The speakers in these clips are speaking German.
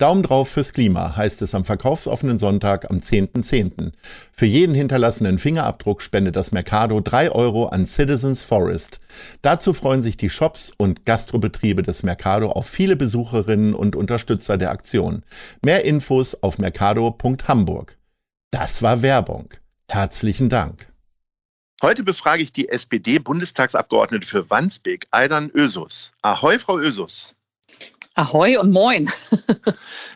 Daumen drauf fürs Klima heißt es am verkaufsoffenen Sonntag am 10.10. .10. Für jeden hinterlassenen Fingerabdruck spendet das Mercado 3 Euro an Citizens Forest. Dazu freuen sich die Shops und Gastrobetriebe des Mercado auf viele Besucherinnen und Unterstützer der Aktion. Mehr Infos auf mercado.hamburg. Das war Werbung. Herzlichen Dank. Heute befrage ich die SPD-Bundestagsabgeordnete für Wandsbek, Aidan Ösus. Ahoi, Frau Ösus. Ahoi und moin.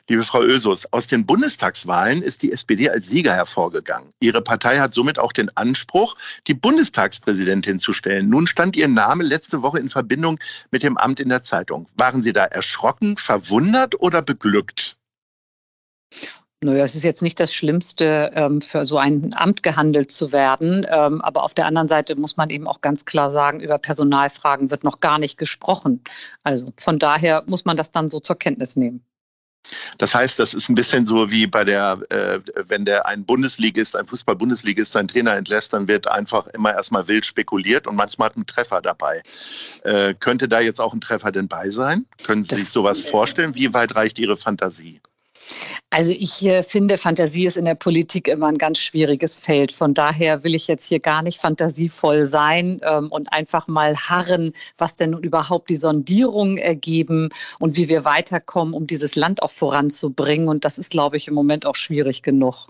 Liebe Frau Ösus, aus den Bundestagswahlen ist die SPD als Sieger hervorgegangen. Ihre Partei hat somit auch den Anspruch, die Bundestagspräsidentin zu stellen. Nun stand Ihr Name letzte Woche in Verbindung mit dem Amt in der Zeitung. Waren Sie da erschrocken, verwundert oder beglückt? Naja, es ist jetzt nicht das Schlimmste, ähm, für so ein Amt gehandelt zu werden. Ähm, aber auf der anderen Seite muss man eben auch ganz klar sagen, über Personalfragen wird noch gar nicht gesprochen. Also von daher muss man das dann so zur Kenntnis nehmen. Das heißt, das ist ein bisschen so wie bei der, äh, wenn der ein Bundesligist, ein Fußball-Bundesligist seinen Trainer entlässt, dann wird einfach immer erstmal wild spekuliert und manchmal hat ein Treffer dabei. Äh, könnte da jetzt auch ein Treffer denn bei sein? Können Sie das, sich sowas vorstellen? Wie weit reicht Ihre Fantasie? Also ich äh, finde, Fantasie ist in der Politik immer ein ganz schwieriges Feld. Von daher will ich jetzt hier gar nicht fantasievoll sein ähm, und einfach mal harren, was denn nun überhaupt die Sondierungen ergeben und wie wir weiterkommen, um dieses Land auch voranzubringen. Und das ist, glaube ich, im Moment auch schwierig genug.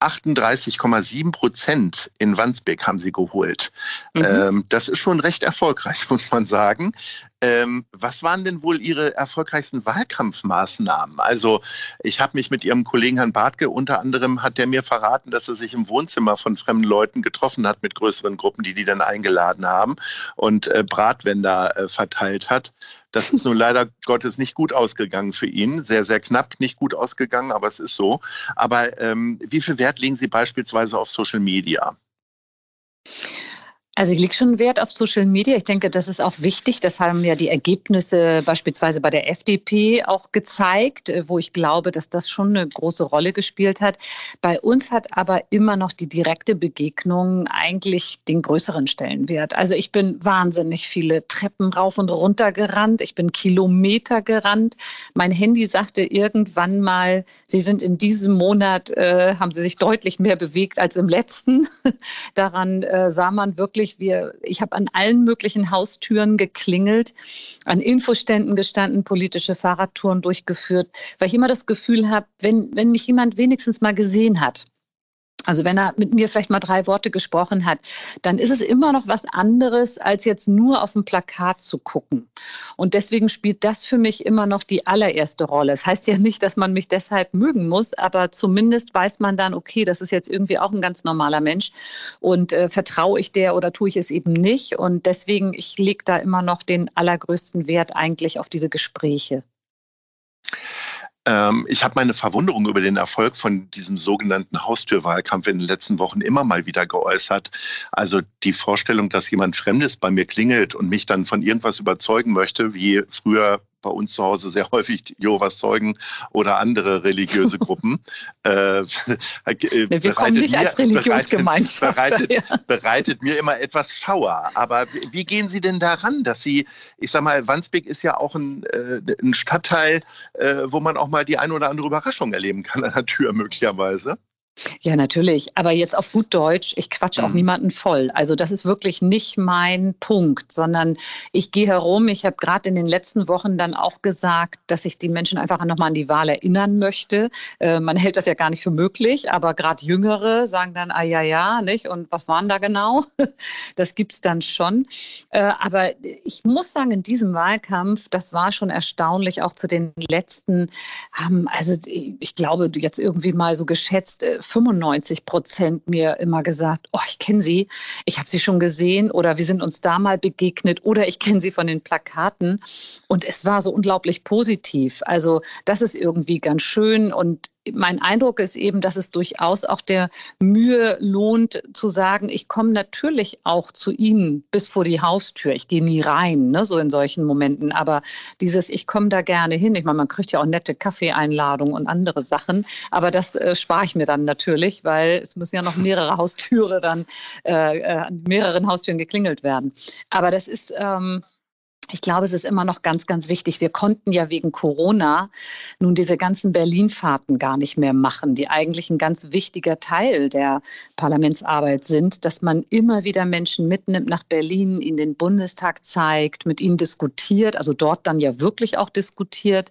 38,7 Prozent in Wandsbek haben sie geholt. Mhm. Ähm, das ist schon recht erfolgreich, muss man sagen. Ähm, was waren denn wohl Ihre erfolgreichsten Wahlkampfmaßnahmen? Also ich habe mich mit Ihrem Kollegen Herrn Bartke, unter anderem hat der mir verraten, dass er sich im Wohnzimmer von fremden Leuten getroffen hat mit größeren Gruppen, die die dann eingeladen haben und äh, Bratwender äh, verteilt hat. Das ist nun leider Gottes nicht gut ausgegangen für ihn. Sehr, sehr knapp nicht gut ausgegangen, aber es ist so. Aber ähm, wie viel Wert legen Sie beispielsweise auf Social Media? Also ich lege schon Wert auf Social Media. Ich denke, das ist auch wichtig. Das haben ja die Ergebnisse beispielsweise bei der FDP auch gezeigt, äh, wo ich glaube, dass das schon eine große Rolle gespielt hat. Bei uns hat aber immer noch die direkte Begegnung eigentlich den größeren Stellenwert. Also ich bin wahnsinnig viele Treppen rauf und runter gerannt. Ich bin Kilometer gerannt. Mein Handy sagte irgendwann mal, Sie sind in diesem Monat, äh, haben Sie sich deutlich mehr bewegt als im letzten. Daran äh, sah man wirklich, wirklich, wir, ich habe an allen möglichen Haustüren geklingelt, an Infoständen gestanden, politische Fahrradtouren durchgeführt, weil ich immer das Gefühl habe, wenn, wenn mich jemand wenigstens mal gesehen hat, also wenn er mit mir vielleicht mal drei Worte gesprochen hat, dann ist es immer noch was anderes, als jetzt nur auf dem Plakat zu gucken. Und deswegen spielt das für mich immer noch die allererste Rolle. Es das heißt ja nicht, dass man mich deshalb mögen muss, aber zumindest weiß man dann, okay, das ist jetzt irgendwie auch ein ganz normaler Mensch und äh, vertraue ich der oder tue ich es eben nicht. Und deswegen, ich lege da immer noch den allergrößten Wert eigentlich auf diese Gespräche. Ähm, ich habe meine Verwunderung über den Erfolg von diesem sogenannten Haustürwahlkampf in den letzten Wochen immer mal wieder geäußert. Also die Vorstellung, dass jemand Fremdes bei mir klingelt und mich dann von irgendwas überzeugen möchte, wie früher bei uns zu Hause sehr häufig Jehovas Zeugen oder andere religiöse Gruppen. äh, Wir kommen nicht mir, als Religionsgemeinschaft. Bereitet, ja. bereitet, mir immer etwas Schauer. Aber wie gehen Sie denn daran, dass Sie, ich sag mal, Wandsbek ist ja auch ein, äh, ein Stadtteil, äh, wo man auch mal die eine oder andere Überraschung erleben kann an der Tür möglicherweise? Ja, natürlich. Aber jetzt auf gut Deutsch, ich quatsche auch mhm. niemanden voll. Also das ist wirklich nicht mein Punkt, sondern ich gehe herum. Ich habe gerade in den letzten Wochen dann auch gesagt, dass ich die Menschen einfach nochmal an die Wahl erinnern möchte. Äh, man hält das ja gar nicht für möglich, aber gerade Jüngere sagen dann, ah ja, ja, nicht? Und was waren da genau? Das gibt es dann schon. Äh, aber ich muss sagen, in diesem Wahlkampf, das war schon erstaunlich, auch zu den letzten, ähm, also ich glaube, jetzt irgendwie mal so geschätzt, äh, 95 Prozent mir immer gesagt, oh, ich kenne sie, ich habe sie schon gesehen oder wir sind uns da mal begegnet oder ich kenne sie von den Plakaten. Und es war so unglaublich positiv. Also das ist irgendwie ganz schön und mein Eindruck ist eben, dass es durchaus auch der Mühe lohnt, zu sagen, ich komme natürlich auch zu Ihnen bis vor die Haustür. Ich gehe nie rein, ne, so in solchen Momenten. Aber dieses, ich komme da gerne hin. Ich meine, man kriegt ja auch nette Kaffeeeinladungen und andere Sachen. Aber das äh, spare ich mir dann natürlich, weil es müssen ja noch mehrere Haustüre dann, äh, äh an mehreren Haustüren geklingelt werden. Aber das ist, ähm, ich glaube, es ist immer noch ganz, ganz wichtig. Wir konnten ja wegen Corona nun diese ganzen Berlin-Fahrten gar nicht mehr machen, die eigentlich ein ganz wichtiger Teil der Parlamentsarbeit sind, dass man immer wieder Menschen mitnimmt nach Berlin, ihnen den Bundestag zeigt, mit ihnen diskutiert, also dort dann ja wirklich auch diskutiert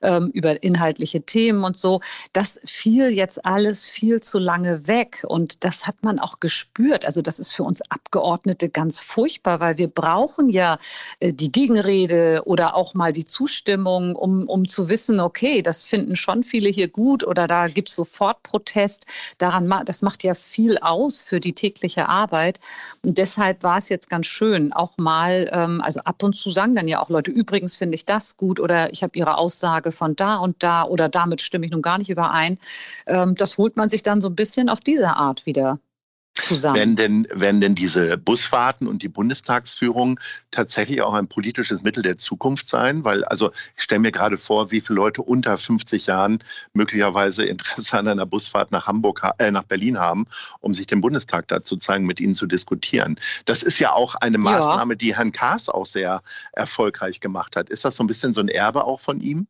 ähm, über inhaltliche Themen und so. Das fiel jetzt alles viel zu lange weg und das hat man auch gespürt. Also das ist für uns Abgeordnete ganz furchtbar, weil wir brauchen ja äh, die Gegenrede oder auch mal die Zustimmung, um, um zu wissen, okay, das finden schon viele hier gut oder da gibt es sofort Protest. Daran, das macht ja viel aus für die tägliche Arbeit. Und deshalb war es jetzt ganz schön, auch mal, ähm, also ab und zu sagen dann ja auch Leute, übrigens finde ich das gut oder ich habe ihre Aussage von da und da oder damit stimme ich nun gar nicht überein. Ähm, das holt man sich dann so ein bisschen auf diese Art wieder zusammen. Werden denn, werden denn diese Busfahrten und die Bundestagsführung tatsächlich auch ein politisches Mittel der Zukunft sein? Weil, also ich stelle mir gerade vor, wie viele Leute unter 50 Jahren möglicherweise Interesse an einer Busfahrt nach Hamburg, äh, nach Berlin haben, um sich den Bundestag da zu zeigen, mit ihnen zu diskutieren. Das ist ja auch eine Maßnahme, ja. die Herrn Kaas auch sehr erfolgreich gemacht hat. Ist das so ein bisschen so ein Erbe auch von ihm?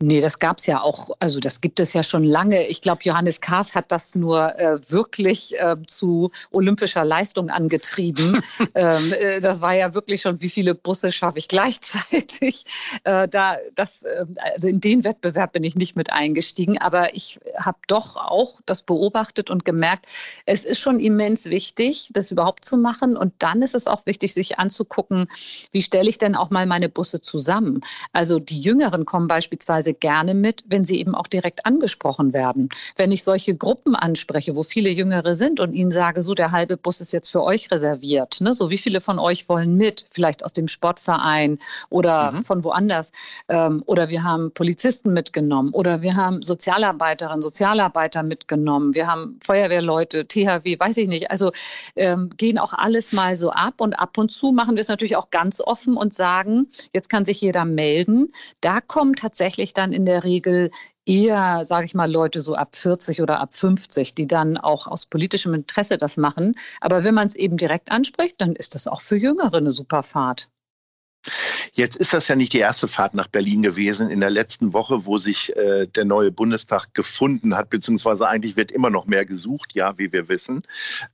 Nee, das gab es ja auch, also das gibt es ja schon lange. Ich glaube, Johannes Kahrs hat das nur äh, wirklich äh, zu olympischer Leistung angetrieben. ähm, äh, das war ja wirklich schon, wie viele Busse schaffe ich gleichzeitig. Äh, da, das, äh, also in den Wettbewerb bin ich nicht mit eingestiegen, aber ich habe doch auch das beobachtet und gemerkt, es ist schon immens wichtig, das überhaupt zu machen. Und dann ist es auch wichtig, sich anzugucken, wie stelle ich denn auch mal meine Busse zusammen. Also die Jüngeren kommen beispielsweise beispielsweise gerne mit, wenn sie eben auch direkt angesprochen werden. Wenn ich solche Gruppen anspreche, wo viele Jüngere sind und ihnen sage, so der halbe Bus ist jetzt für euch reserviert, ne? so wie viele von euch wollen mit, vielleicht aus dem Sportverein oder mhm. von woanders. Ähm, oder wir haben Polizisten mitgenommen oder wir haben Sozialarbeiterinnen, Sozialarbeiter mitgenommen, wir haben Feuerwehrleute, THW, weiß ich nicht. Also ähm, gehen auch alles mal so ab und ab und zu machen wir es natürlich auch ganz offen und sagen, jetzt kann sich jeder melden. Da kommen tatsächlich dann in der Regel eher, sage ich mal, Leute so ab 40 oder ab 50, die dann auch aus politischem Interesse das machen. Aber wenn man es eben direkt anspricht, dann ist das auch für Jüngere eine super Fahrt. Jetzt ist das ja nicht die erste Fahrt nach Berlin gewesen in der letzten Woche, wo sich äh, der neue Bundestag gefunden hat, beziehungsweise eigentlich wird immer noch mehr gesucht, ja, wie wir wissen.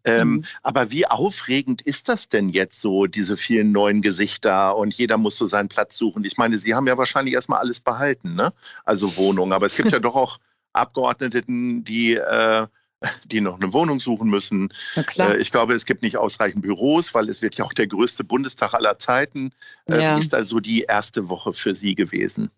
Ähm, mhm. Aber wie aufregend ist das denn jetzt so, diese vielen neuen Gesichter und jeder muss so seinen Platz suchen? Ich meine, Sie haben ja wahrscheinlich erstmal alles behalten, ne? Also Wohnungen, aber es gibt ja doch auch Abgeordneten, die äh, die noch eine Wohnung suchen müssen. Äh, ich glaube, es gibt nicht ausreichend Büros, weil es wird ja auch der größte Bundestag aller Zeiten. Äh, ja. Wie ist also die erste Woche für Sie gewesen?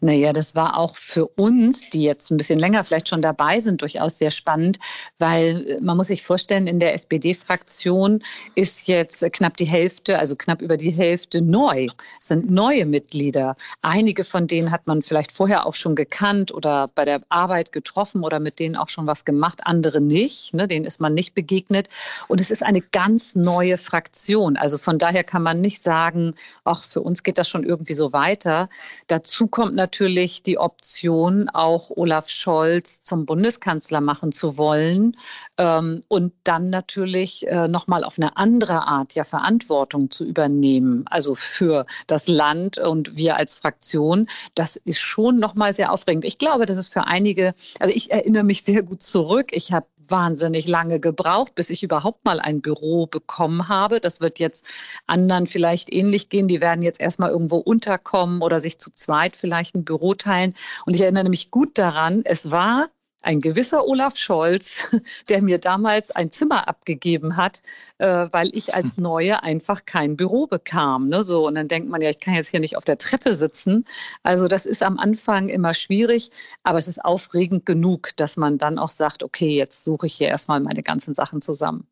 Naja, das war auch für uns, die jetzt ein bisschen länger vielleicht schon dabei sind, durchaus sehr spannend, weil äh, man muss sich vorstellen, in der SPD-Fraktion ist jetzt knapp die Hälfte, also knapp über die Hälfte neu, sind neue Mitglieder. Einige von denen hat man vielleicht vorher auch schon gekannt oder bei der Arbeit getroffen oder mit denen auch schon was gemacht, andere nicht, ne, denen ist man nicht begegnet. Und es ist eine ganz neue Fraktion. Also von daher kann man nicht sagen, ach, für uns geht das schon irgendwie so weiter. Dazu kommt kommt natürlich die Option, auch Olaf Scholz zum Bundeskanzler machen zu wollen ähm, und dann natürlich äh, nochmal auf eine andere Art ja Verantwortung zu übernehmen, also für das Land und wir als Fraktion. Das ist schon nochmal sehr aufregend. Ich glaube, das ist für einige, also ich erinnere mich sehr gut zurück. Ich habe wahnsinnig lange gebraucht, bis ich überhaupt mal ein Büro bekommen habe. Das wird jetzt anderen vielleicht ähnlich gehen. Die werden jetzt erstmal irgendwo unterkommen oder sich zu zweit vielleicht ein Büro teilen. Und ich erinnere mich gut daran, es war ein gewisser Olaf Scholz, der mir damals ein Zimmer abgegeben hat, äh, weil ich als hm. Neue einfach kein Büro bekam. Ne? So, und dann denkt man ja, ich kann jetzt hier nicht auf der Treppe sitzen. Also das ist am Anfang immer schwierig, aber es ist aufregend genug, dass man dann auch sagt, okay, jetzt suche ich hier erstmal meine ganzen Sachen zusammen.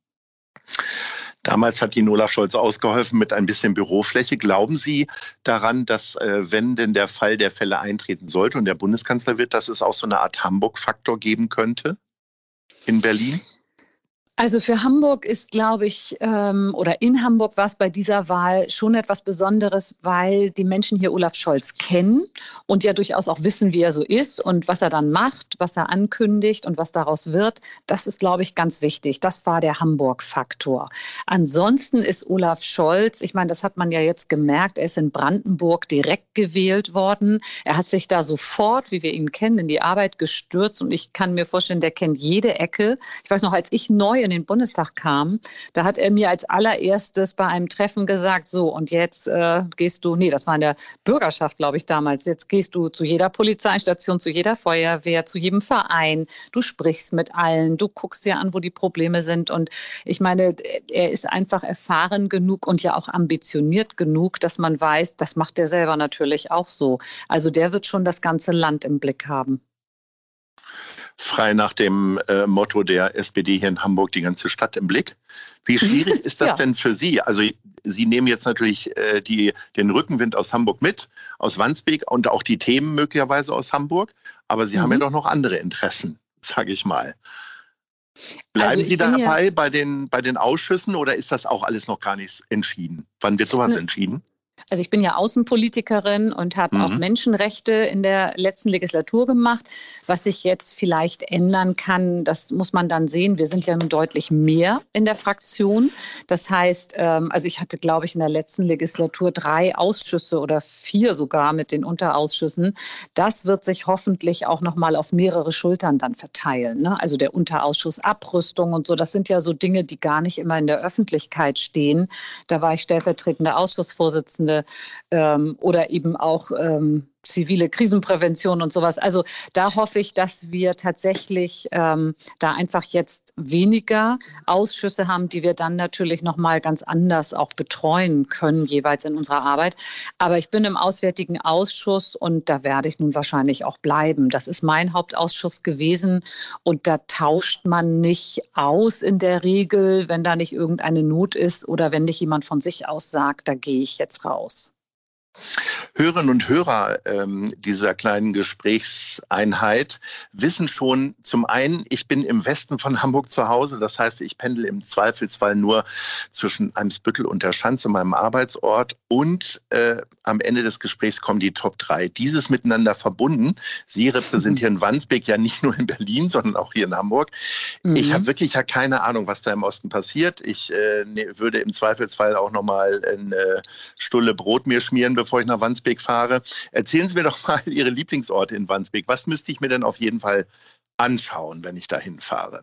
Damals hat Ihnen Olaf Scholz ausgeholfen mit ein bisschen Bürofläche. Glauben Sie daran, dass, äh, wenn denn der Fall der Fälle eintreten sollte und der Bundeskanzler wird, dass es auch so eine Art Hamburg-Faktor geben könnte in Berlin? Also für Hamburg ist, glaube ich, ähm, oder in Hamburg war es bei dieser Wahl schon etwas Besonderes, weil die Menschen hier Olaf Scholz kennen und ja durchaus auch wissen, wie er so ist und was er dann macht, was er ankündigt und was daraus wird. Das ist, glaube ich, ganz wichtig. Das war der Hamburg-Faktor. Ansonsten ist Olaf Scholz, ich meine, das hat man ja jetzt gemerkt, er ist in Brandenburg direkt gewählt worden. Er hat sich da sofort, wie wir ihn kennen, in die Arbeit gestürzt und ich kann mir vorstellen, der kennt jede Ecke. Ich weiß noch, als ich neu in den Bundestag kam, da hat er mir als allererstes bei einem Treffen gesagt, so und jetzt äh, gehst du, nee, das war in der Bürgerschaft, glaube ich, damals, jetzt gehst du zu jeder Polizeistation, zu jeder Feuerwehr, zu jedem Verein, du sprichst mit allen, du guckst dir an, wo die Probleme sind. Und ich meine, er ist einfach erfahren genug und ja auch ambitioniert genug, dass man weiß, das macht er selber natürlich auch so. Also der wird schon das ganze Land im Blick haben frei nach dem äh, Motto der SPD hier in Hamburg, die ganze Stadt im Blick. Wie schwierig ist das ja. denn für Sie? Also Sie nehmen jetzt natürlich äh, die, den Rückenwind aus Hamburg mit, aus Wandsbek und auch die Themen möglicherweise aus Hamburg, aber Sie mhm. haben ja mhm. doch noch andere Interessen, sage ich mal. Bleiben also Sie dabei ja bei, den, bei den Ausschüssen oder ist das auch alles noch gar nicht entschieden? Wann wird sowas entschieden? Also ich bin ja Außenpolitikerin und habe mhm. auch Menschenrechte in der letzten Legislatur gemacht. Was sich jetzt vielleicht ändern kann, das muss man dann sehen. Wir sind ja nun deutlich mehr in der Fraktion. Das heißt, ähm, also ich hatte, glaube ich, in der letzten Legislatur drei Ausschüsse oder vier sogar mit den Unterausschüssen. Das wird sich hoffentlich auch noch mal auf mehrere Schultern dann verteilen. Ne? Also der Unterausschuss Abrüstung und so, das sind ja so Dinge, die gar nicht immer in der Öffentlichkeit stehen. Da war ich stellvertretende Ausschussvorsitzende Vorsitzende ähm, oder eben auch ähm, zivile Krisenprävention und sowas. Also da hoffe ich, dass wir tatsächlich ähm, da einfach jetzt weniger Ausschüsse haben, die wir dann natürlich noch mal ganz anders auch betreuen können jeweils in unserer Arbeit. Aber ich bin im Auswärtigen Ausschuss und da werde ich nun wahrscheinlich auch bleiben. Das ist mein Hauptausschuss gewesen und da tauscht man nicht aus in der Regel, wenn da nicht irgendeine Not ist oder wenn nicht jemand von sich aus sagt, da gehe ich jetzt raus. Hörerinnen und Hörer ähm, dieser kleinen Gesprächseinheit wissen schon zum einen, ich bin im Westen von Hamburg zu Hause. Das heißt, ich pendel im Zweifelsfall nur zwischen Eimsbüttel und der Schanze, meinem Arbeitsort. Und äh, am Ende des Gesprächs kommen die Top 3. Dieses miteinander verbunden. Sie repräsentieren mhm. Wandsbek ja nicht nur in Berlin, sondern auch hier in Hamburg. Mhm. Ich habe wirklich ja keine Ahnung, was da im Osten passiert. Ich äh, ne, würde im Zweifelsfall auch nochmal eine Stulle Brot mir schmieren, bevor ich nach Wandsbek fahre. Erzählen Sie mir doch mal Ihre Lieblingsorte in Wandsbek. Was müsste ich mir denn auf jeden Fall anschauen, wenn ich dahin fahre?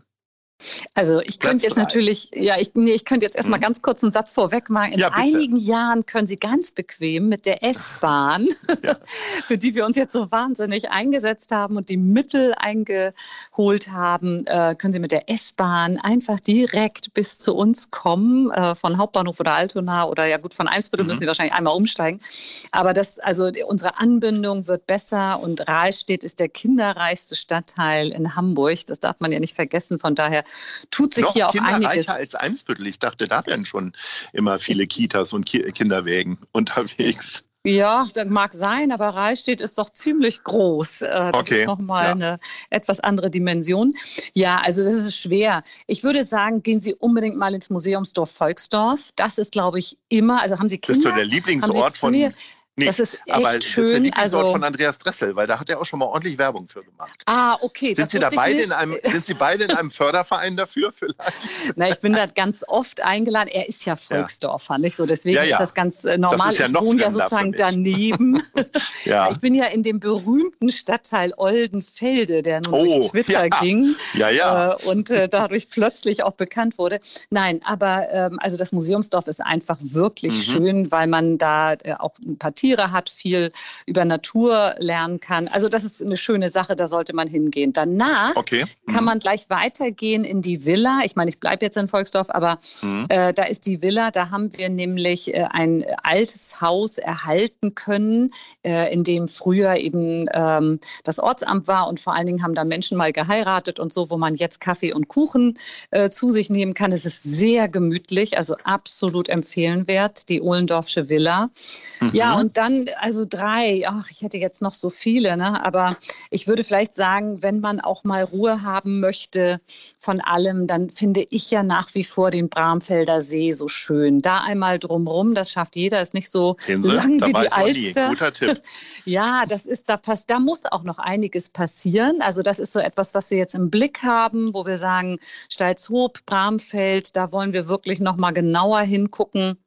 Also ich könnte jetzt natürlich, ja, ich, nee, ich könnte jetzt erstmal mhm. ganz kurz einen Satz vorweg machen. In ja, einigen Jahren können Sie ganz bequem mit der S-Bahn, ja. für die wir uns jetzt so wahnsinnig eingesetzt haben und die Mittel eingeholt haben, äh, können Sie mit der S-Bahn einfach direkt bis zu uns kommen, äh, von Hauptbahnhof oder Altona oder ja gut, von Eimsbüttel mhm. müssen Sie wahrscheinlich einmal umsteigen. Aber das, also unsere Anbindung wird besser und Rahlstedt ist der kinderreichste Stadtteil in Hamburg. Das darf man ja nicht vergessen. Von daher tut sich Noch hier auch einiges. als Eimsbüttel. Ich dachte, da wären schon immer viele Kitas und Kinderwägen unterwegs. Ja, das mag sein, aber Rahlstedt ist doch ziemlich groß. Äh, das okay. ist nochmal ja. eine etwas andere Dimension. Ja, also das ist schwer. Ich würde sagen, gehen Sie unbedingt mal ins Museumsdorf Volksdorf. Das ist, glaube ich, immer, also haben Sie Kinder? Das ist so der Lieblingsort von Nee, das ist echt aber schön. Das ist also von Andreas Dressel, weil da hat er auch schon mal ordentlich Werbung für gemacht. Ah, okay. Sind Sie da beide in einem, sind Sie beide in einem Förderverein dafür vielleicht? Na, ich bin da ganz oft eingeladen. Er ist ja Volksdorfer, ja. nicht so? Deswegen ja, ja. ist das ganz äh, normal. Das ja ich wohne ja sozusagen daneben. Ich bin ja in dem berühmten Stadtteil Oldenfelde, der nun oh, durch Twitter ging. Äh, und äh, dadurch plötzlich auch bekannt wurde. Nein, aber ähm, also das Museumsdorf ist einfach wirklich mhm. schön, weil man da äh, auch ein paar Tiere hat, viel über Natur lernen kann. Also das ist eine schöne Sache, da sollte man hingehen. Danach okay. mhm. kann man gleich weitergehen in die Villa. Ich meine, ich bleibe jetzt in Volksdorf, aber mhm. äh, da ist die Villa, da haben wir nämlich äh, ein altes Haus erhalten können, äh, in dem früher eben ähm, das Ortsamt war und vor allen Dingen haben da Menschen mal geheiratet und so, wo man jetzt Kaffee und Kuchen äh, zu sich nehmen kann. Es ist sehr gemütlich, also absolut empfehlenwert, die Ohlendorfsche Villa. Mhm. Ja, und dann, also drei, ach, ich hätte jetzt noch so viele, ne? aber ich würde vielleicht sagen, wenn man auch mal Ruhe haben möchte von allem, dann finde ich ja nach wie vor den Bramfelder See so schön. Da einmal drumrum, das schafft jeder, ist nicht so lang wie die Alster. Guter Tipp. ja, das ist, da passt, da muss auch noch einiges passieren. Also das ist so etwas, was wir jetzt im Blick haben, wo wir sagen, Steilshoop, Bramfeld, da wollen wir wirklich noch mal genauer hingucken.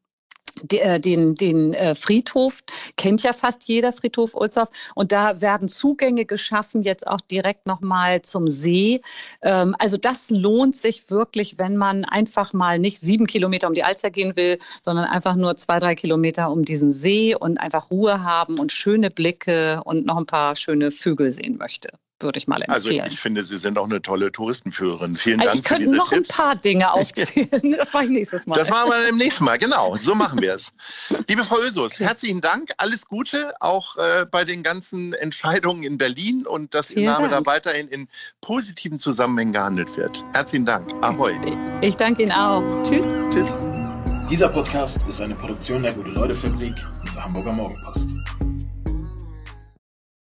Äh, den, den äh, Friedhof kennt ja fast jeder Friedhof Ulzhoff und da werden Zugänge geschaffen jetzt auch direkt nochmal zum See. Ähm, also das lohnt sich wirklich, wenn man einfach mal nicht sieben Kilometer um die Alster gehen will, sondern einfach nur zwei, drei Kilometer um diesen See und einfach Ruhe haben und schöne Blicke und noch ein paar schöne Vögel sehen möchte würde ich mal also empfehlen. Also ich finde, Sie sind auch eine tolle Touristenführerin. Vielen also Dank ich könnte noch Tipps. ein paar Dinge aufzählen. Das mache ich nächstes Mal. Das machen wir im nächsten Mal, genau. So machen wir es. Liebe Frau Ösus, okay. herzlichen Dank. Alles Gute auch äh, bei den ganzen Entscheidungen in Berlin und dass Ihr Name Dank. da weiterhin in positiven Zusammenhängen gehandelt wird. Herzlichen Dank. Ahoi. Ich danke Ihnen auch. Tschüss. Tschüss. Dieser Podcast ist eine Produktion der Gute-Leute-Fabrik und der Hamburger Morgenpost.